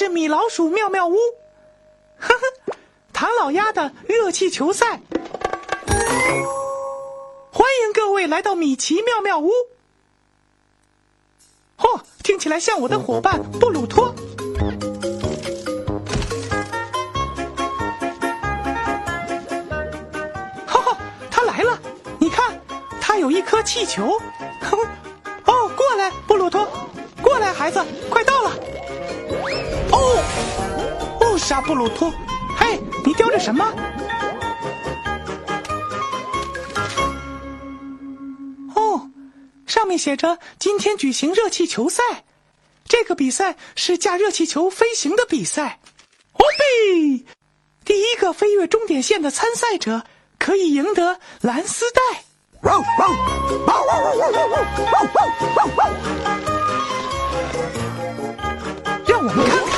是米老鼠妙妙屋，呵呵，唐老鸭的热气球赛，欢迎各位来到米奇妙妙屋。嚯、听起来像我的伙伴布鲁托。哈哈，他来了！你看，他有一颗气球。哦，过来，布鲁托，过来，孩子，快到了。哦，哦，沙布鲁托，嘿，你叼着什么？哦，上面写着今天举行热气球赛，这个比赛是驾热气球飞行的比赛。哦嘿，第一个飞越终点线的参赛者可以赢得蓝丝带。让我们看看。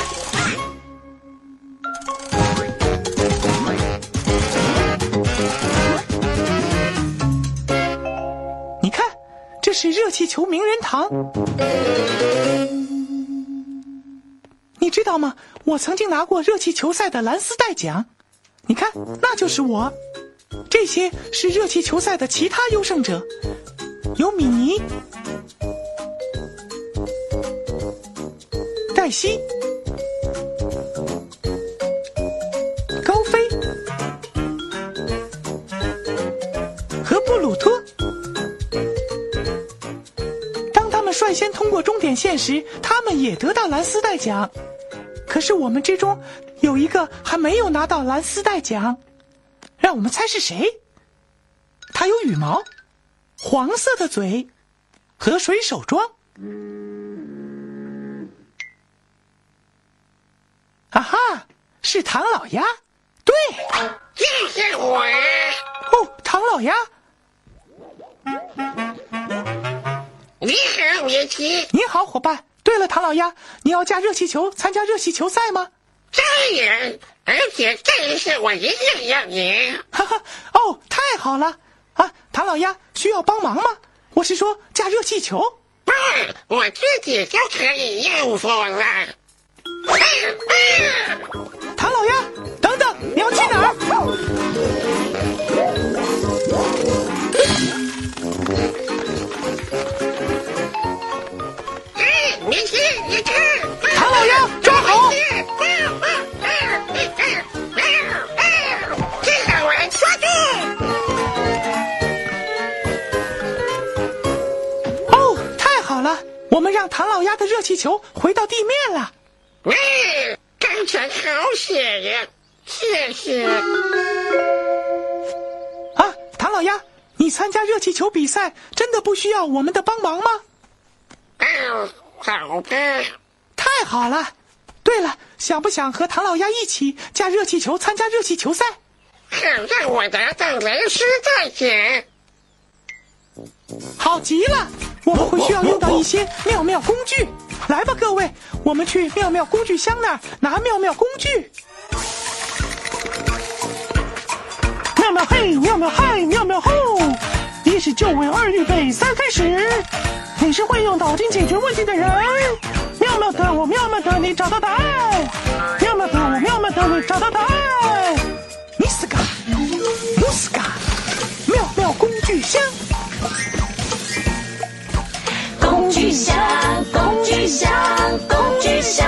是热气球名人堂。你知道吗？我曾经拿过热气球赛的蓝丝带奖。你看，那就是我。这些是热气球赛的其他优胜者，有米妮、黛西、通过终点线时，他们也得到蓝丝带奖。可是我们之中有一个还没有拿到蓝丝带奖，让我们猜是谁？他有羽毛，黄色的嘴和水手装。啊哈，是唐老鸭。对，就是我。哦，唐老鸭，你好，米奇，你好，伙伴。对了，唐老鸭，你要驾热气球参加热气球赛吗？当然，而且这一次我一定要赢。哈哈，哦，太好了！啊，唐老鸭需要帮忙吗？我是说驾热气球。不，我自己就可以应付了。啊啊唐老鸭，等等，你要去哪儿？唐老鸭，抓好！这个我抓住。哦，太好了，我们让唐老鸭的热气球回到地面了。嗯，刚才好险呀！谢谢。啊，唐老鸭，你参加热气球比赛真的不需要我们的帮忙吗？嗯，好的。太好了！对了，想不想和唐老鸭一起驾热气球参加热气球赛？好让我拿到蓝丝带奖。好极了！我们会需要用到一些妙妙工具。来，来吧，各位，我们去妙妙工具箱那儿拿妙妙工具。妙妙嘿，妙妙嗨，妙妙吼！一是就位，二预备，三开始。你是会用脑筋解决问题的人。妙妙的我，妙妙的你，找到答案。妙妙的我，妙妙的你，找到答案。尼斯嘎，姆斯卡，妙妙工具箱。工具箱，工具箱，工具箱，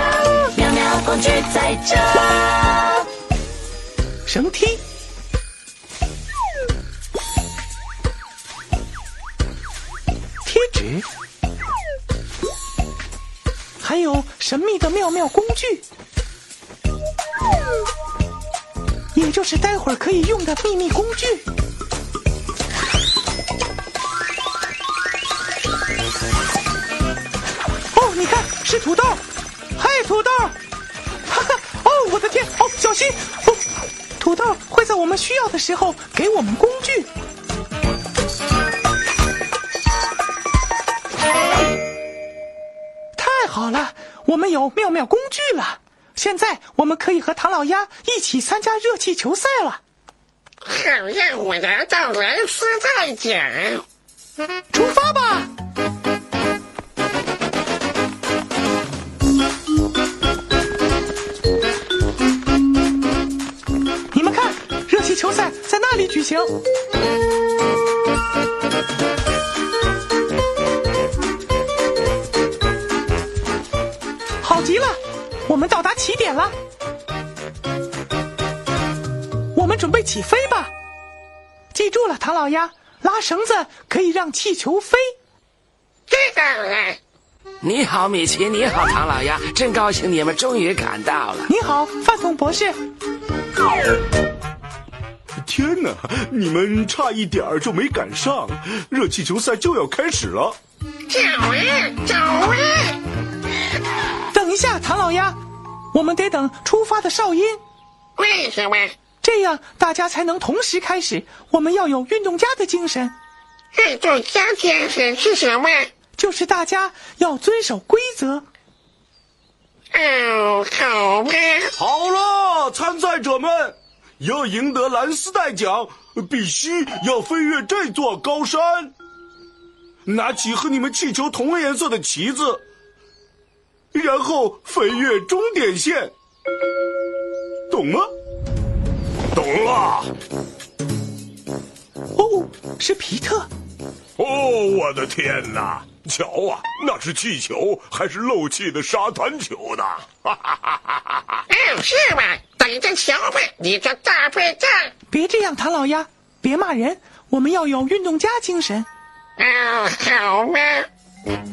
妙妙工具在这。绳梯，还有神秘的妙妙工具，也就是待会儿可以用的秘密工具。哦，你看是土豆，嘿，土豆！哈哈，哦，我的天，哦，小心！哦，土豆会在我们需要的时候给我们工具。好了，我们有妙妙工具了。现在我们可以和唐老鸭一起参加热气球赛了。好让我拿到蓝丝带奖！出发吧！你们看，热气球赛在那里举行。我们到达起点了。我们准备起飞吧。记住了，唐老鸭，拉绳子可以让气球飞。知道了。你好，米奇，你好，唐老鸭，真高兴你们终于赶到了。你好，饭桶博士。天哪，你们差一点儿就没赶上，热气球赛就要开始了。走啊，走啊！等一下，唐老鸭，我们得等出发的哨音，为什么？这样大家才能同时开始。我们要有运动家的精神，运动家精神是什么？就是大家要遵守规则。哦，好吧。好了，参赛者们，要赢得蓝丝带奖，必须要飞越这座高山，拿起和你们气球同颜色的旗子，然后飞越终点线，懂吗？懂了。哦，是皮特。哦，我的天哪！瞧啊，那是气球还是漏气的沙滩球呢？哈哈哈哈哈哈！哦，是吗？等着瞧吧，你这大笨蛋！别这样，唐老鸭，别骂人。我们要有运动家精神。哦，好吗？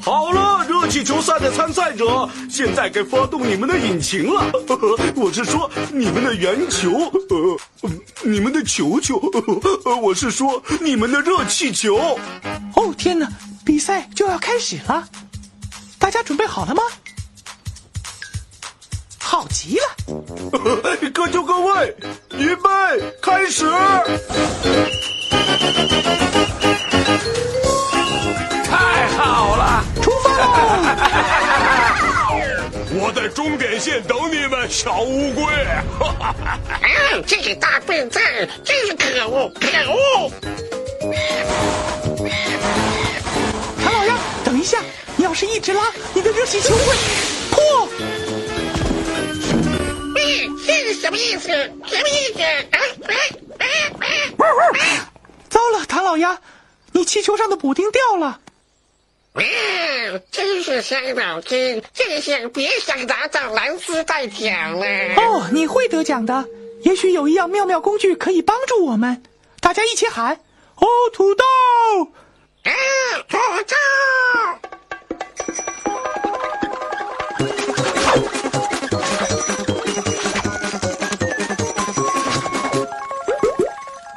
好了，热气球赛的参赛者，现在该发动你们的引擎了。呵 呵我是说你们的圆球，呃，呃你们的球球，呃，我是说你们的热气球。哦，天哪！比赛就要开始了，大家准备好了吗？好极了！各就各位，预备，开始！太好了！出发喽！我在终点线等你们，小乌龟！哈哈哈哈啊，这个大笨蛋，真是可恶，可恶！唐老鸭，等一下，你要是一直拉，你的热气球会破。嗯，这是什么意思？什么意思？啊啊啊啊啊！糟了，唐老鸭，你气球上的补丁掉了。哇，真是伤脑筋！这下别想拿到蓝丝带奖了。哦，你会得奖的。也许有一样妙妙工具可以帮助我们。大家一起喊：哦，土豆！啊，土豆！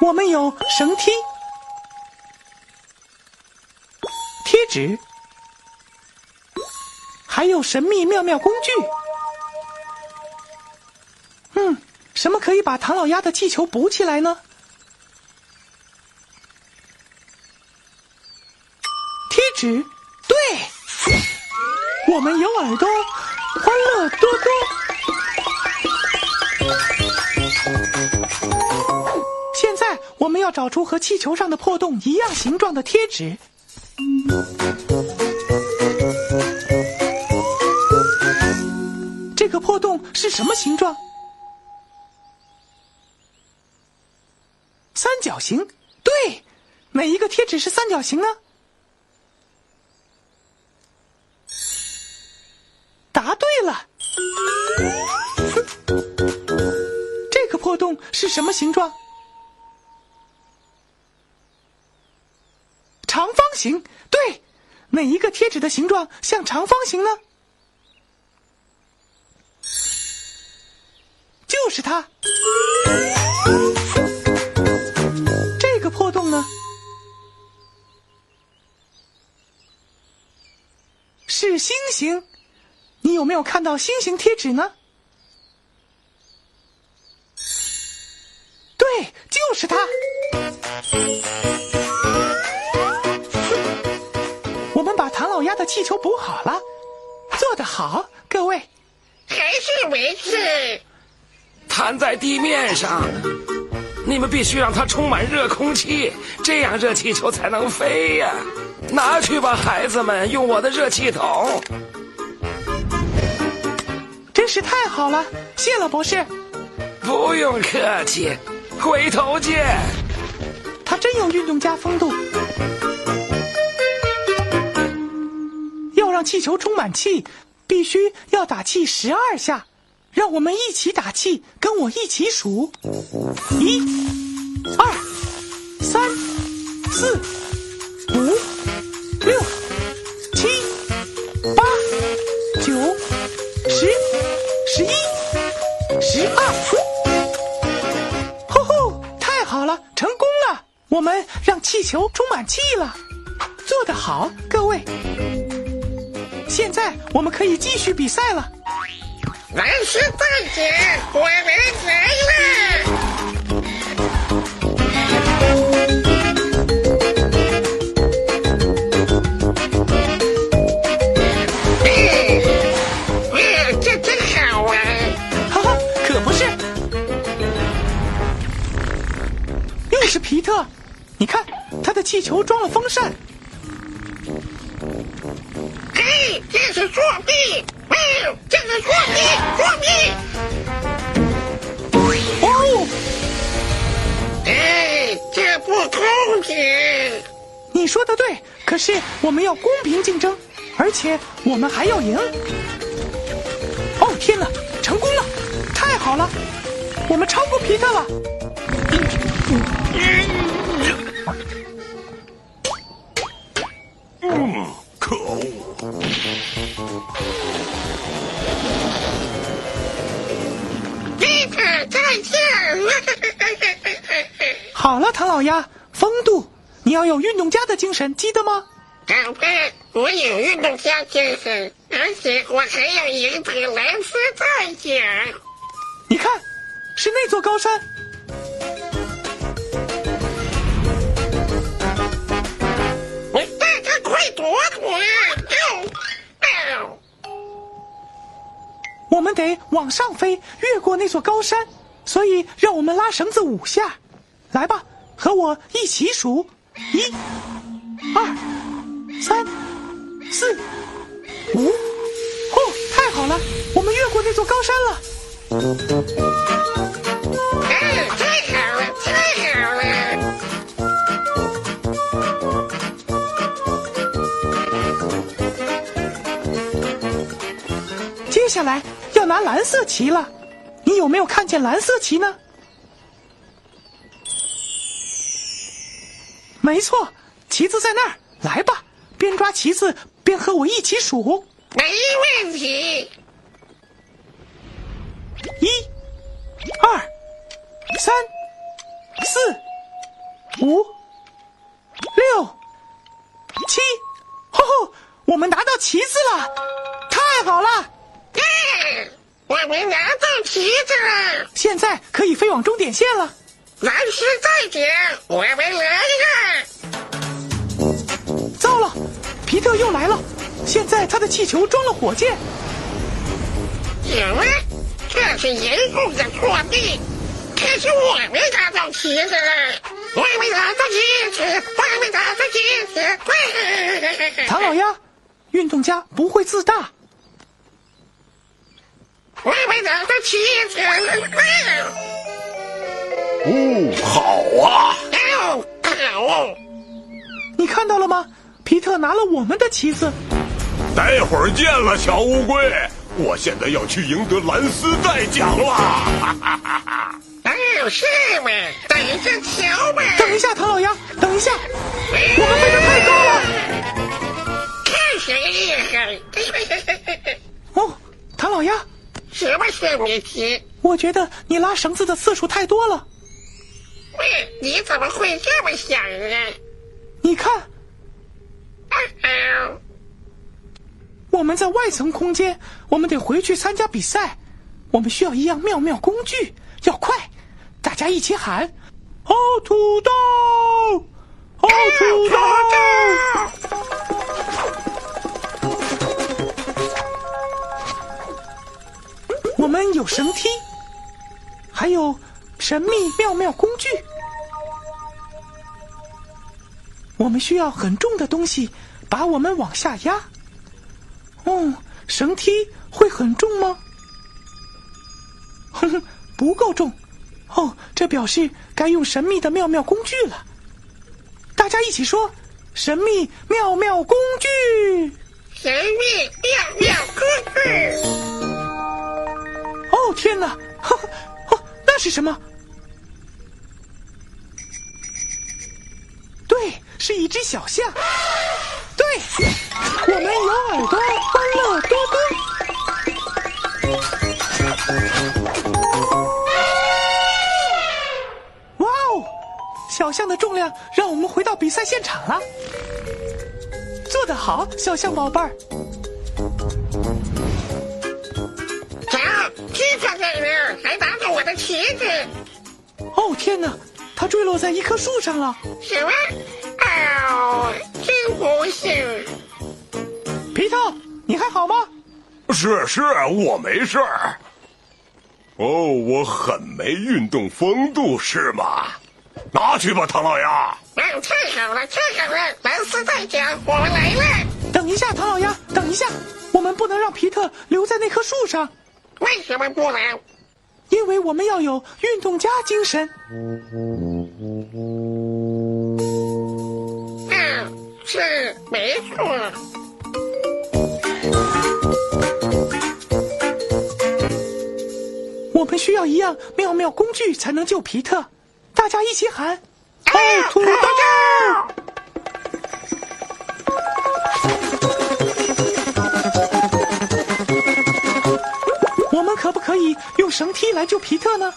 我们有绳梯、纸，还有神秘妙妙工具。嗯，什么可以把唐老鸭的气球补起来呢？贴纸，对，我们有耳朵，欢乐多多。现在我们要找出和气球上的破洞一样形状的贴纸。这个破洞是什么形状？三角形。对，哪一个贴纸是三角形呢？答对了。这个破洞是什么形状？长方形。对，哪一个贴纸的形状像长方形呢？就是它。这个破洞呢？是星星。你有没有看到星星贴纸呢？对，就是它。气球补好了，做得好，各位。还是没事。弹在地面上，你们必须让它充满热空气，这样热气球才能飞呀！拿去吧，孩子们，用我的热气筒。真是太好了，谢了，博士。不用客气，回头见。他真有运动家风度。让气球充满气，必须要打气十二下。让我们一起打气，跟我一起数：一、二、三、四、五、六、七、八、九、十、十一、十二。吼吼，太好了，成功了！我们让气球充满气了，做得好，各位。现在我们可以继续比赛了。蓝丝大姐，我们来了！嗯，这真好玩。哈哈，可不是。又是皮特，你看他的气球装了风扇。是作弊！嗯，这是作弊，作弊！哦，哎，这不公平！你说的对，可是我们要公平竞争，而且我们还要赢。哦天哪，成功了！太好了，我们超过皮特了。嗯，皮特，再见！好了，唐老鸭，风度，你要有运动家的精神，记得吗？好吧，我有运动家精神，而且我还要赢得蓝丝带奖。你看，是那座高山。你大家快躲躲！我们得往上飞，越过那座高山，所以让我们拉绳子五下。来吧，和我一起数：一、二、三、四、五。哦，太好了，我们越过那座高山了。哎，太好了，太好了！接下来要拿蓝色旗了，你有没有看见蓝色旗呢？没错，旗子在那儿。来吧，边抓旗子边和我一起数：没问题。一、二、三、四、五、六、七。吼吼，我们拿到旗子了，太好了！耶！我们拿到旗子了，现在可以飞往终点线了。蓝丝带奖，我们来了！糟了，皮特又来了，现在他的气球装了火箭，什么？这是严重的作弊！可是我没拿到旗子，我没拿到旗子，我没拿到旗子。唐老鸭，运动家不会自大。我没拿到旗子。哦，好啊！哦，好。你看到了吗？皮特拿了我们的旗子。待会儿见了，小乌龟。我现在要去赢得蓝丝带奖了。哈哈哈哈哦，是吗？等一下瞧吧。等一下，唐老鸭，等一下，我们飞得太高了。看谁厉害！哦，唐老鸭，什么是谜题？我觉得你拉绳子的次数太多了。喂，你怎么会这么想呢？你看，啊哦，我们在外层空间，我们得回去参加比赛。我们需要一样妙妙工具，要快！大家一起喊：“哦，土豆！哦，土豆！”有绳梯，还有神秘妙妙工具。我们需要很重的东西把我们往下压。哦，绳梯会很重吗？哼哼，不够重。哦，这表示该用神秘的妙妙工具了。大家一起说：神秘妙妙工具！神秘妙妙工具！天哪！呵呵，哦，那是什么？对，是一只小象。对，我们有耳朵，欢乐多多。哇哦！小象的重量让我们回到比赛现场了。做得好，小象宝贝儿。拿着我的旗子。哦天哪！它坠落在一棵树上了。什么？哦，真不幸。皮特，你还好吗？是是，我没事儿。哦，我很没运动风度是吗？拿去吧，唐老鸭。哦，太好了，太好了！蓝丝带奖，我们来了。等一下，唐老鸭，等一下，我们不能让皮特留在那棵树上，为什么不能？因为我们要有运动家精神。嗯，是没错。我们需要一样妙妙工具才能救皮特，大家一起喊：哦，土豆！可不可以用绳梯来救皮特呢？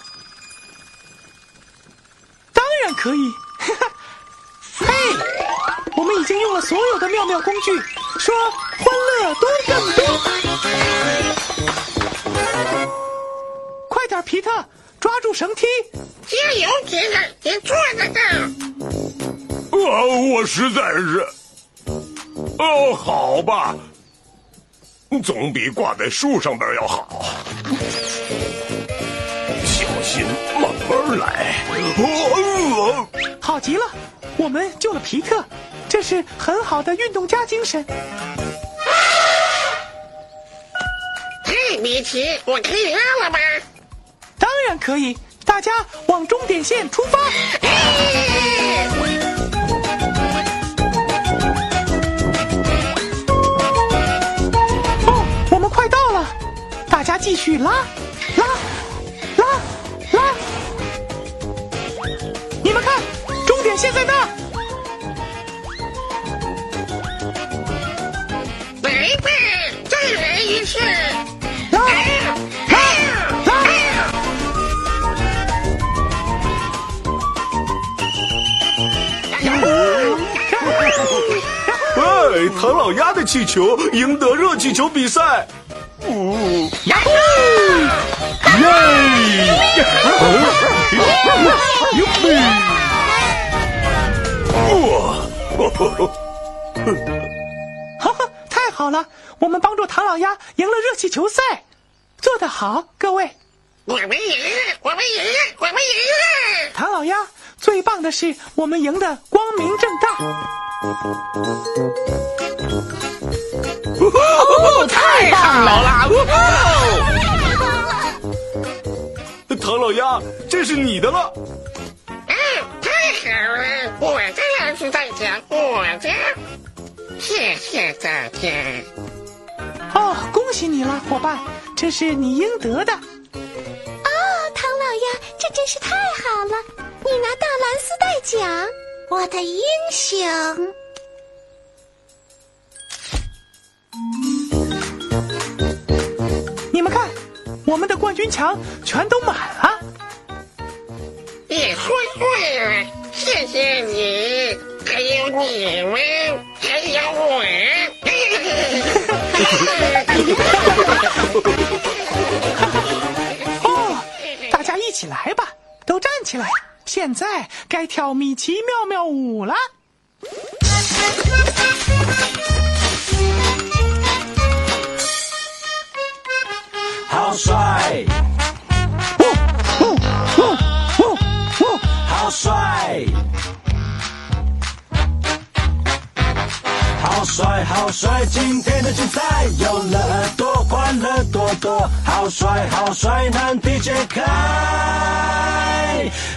当然可以！哈哈，嘿，我们已经用了所有的妙妙工具，说欢乐多更多。快点，皮特，抓住绳梯！加油，皮特，你做得到！啊，我实在是……哦，好吧，总比挂在树上边要好。小心，慢慢来。哦，好极了，我们救了皮特，这是很好的运动家精神。嘿，米奇，我可以拉了吗？当然可以，大家往终点线出发。哦，继续拉，拉，拉，拉。你们看，终点线在那儿。来吧，再来一次！拉，拉，拉。哎，唐老鸭的气球赢得热气球比赛。哦，哈哈，太好好了，我们帮助唐老鸭赢了热气球赛，做得好，各位！我们赢了，我们赢了，我们赢了！唐老鸭最棒的是，我们赢得光明正大。哦，太棒了！唐老鸭，这是你的了。好了！我的蓝丝带奖，我的！谢谢大家。哦，恭喜你了，伙伴，这是你应得的。哦，唐老鸭，这真是太好了！你拿到蓝丝带奖，我的英雄。你们看，我们的冠军墙全都满了。你说对了，谢谢你，还有你们，还有我。哦，大家一起来吧，都站起来！现在该跳米奇妙妙舞了。好帅！好帅！好帅好帅！今天的精彩有了耳朵，欢乐多多。好帅好帅，难题解开。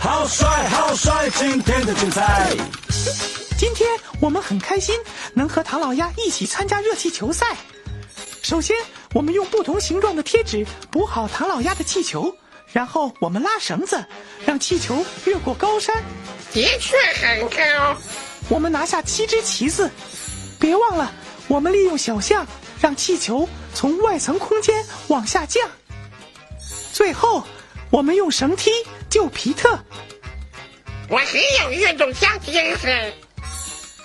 好帅好帅！今天的精彩。今天我们很开心，能和唐老鸭一起参加热气球赛。首先，我们用不同形状的贴纸补好唐老鸭的气球，然后我们拉绳子，让气球越过高山。的确很高。我们拿下七只旗子，别忘了，我们利用小象让气球从外层空间往下降。最后，我们用绳梯救皮特。我很有运动家精神。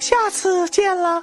下次见了。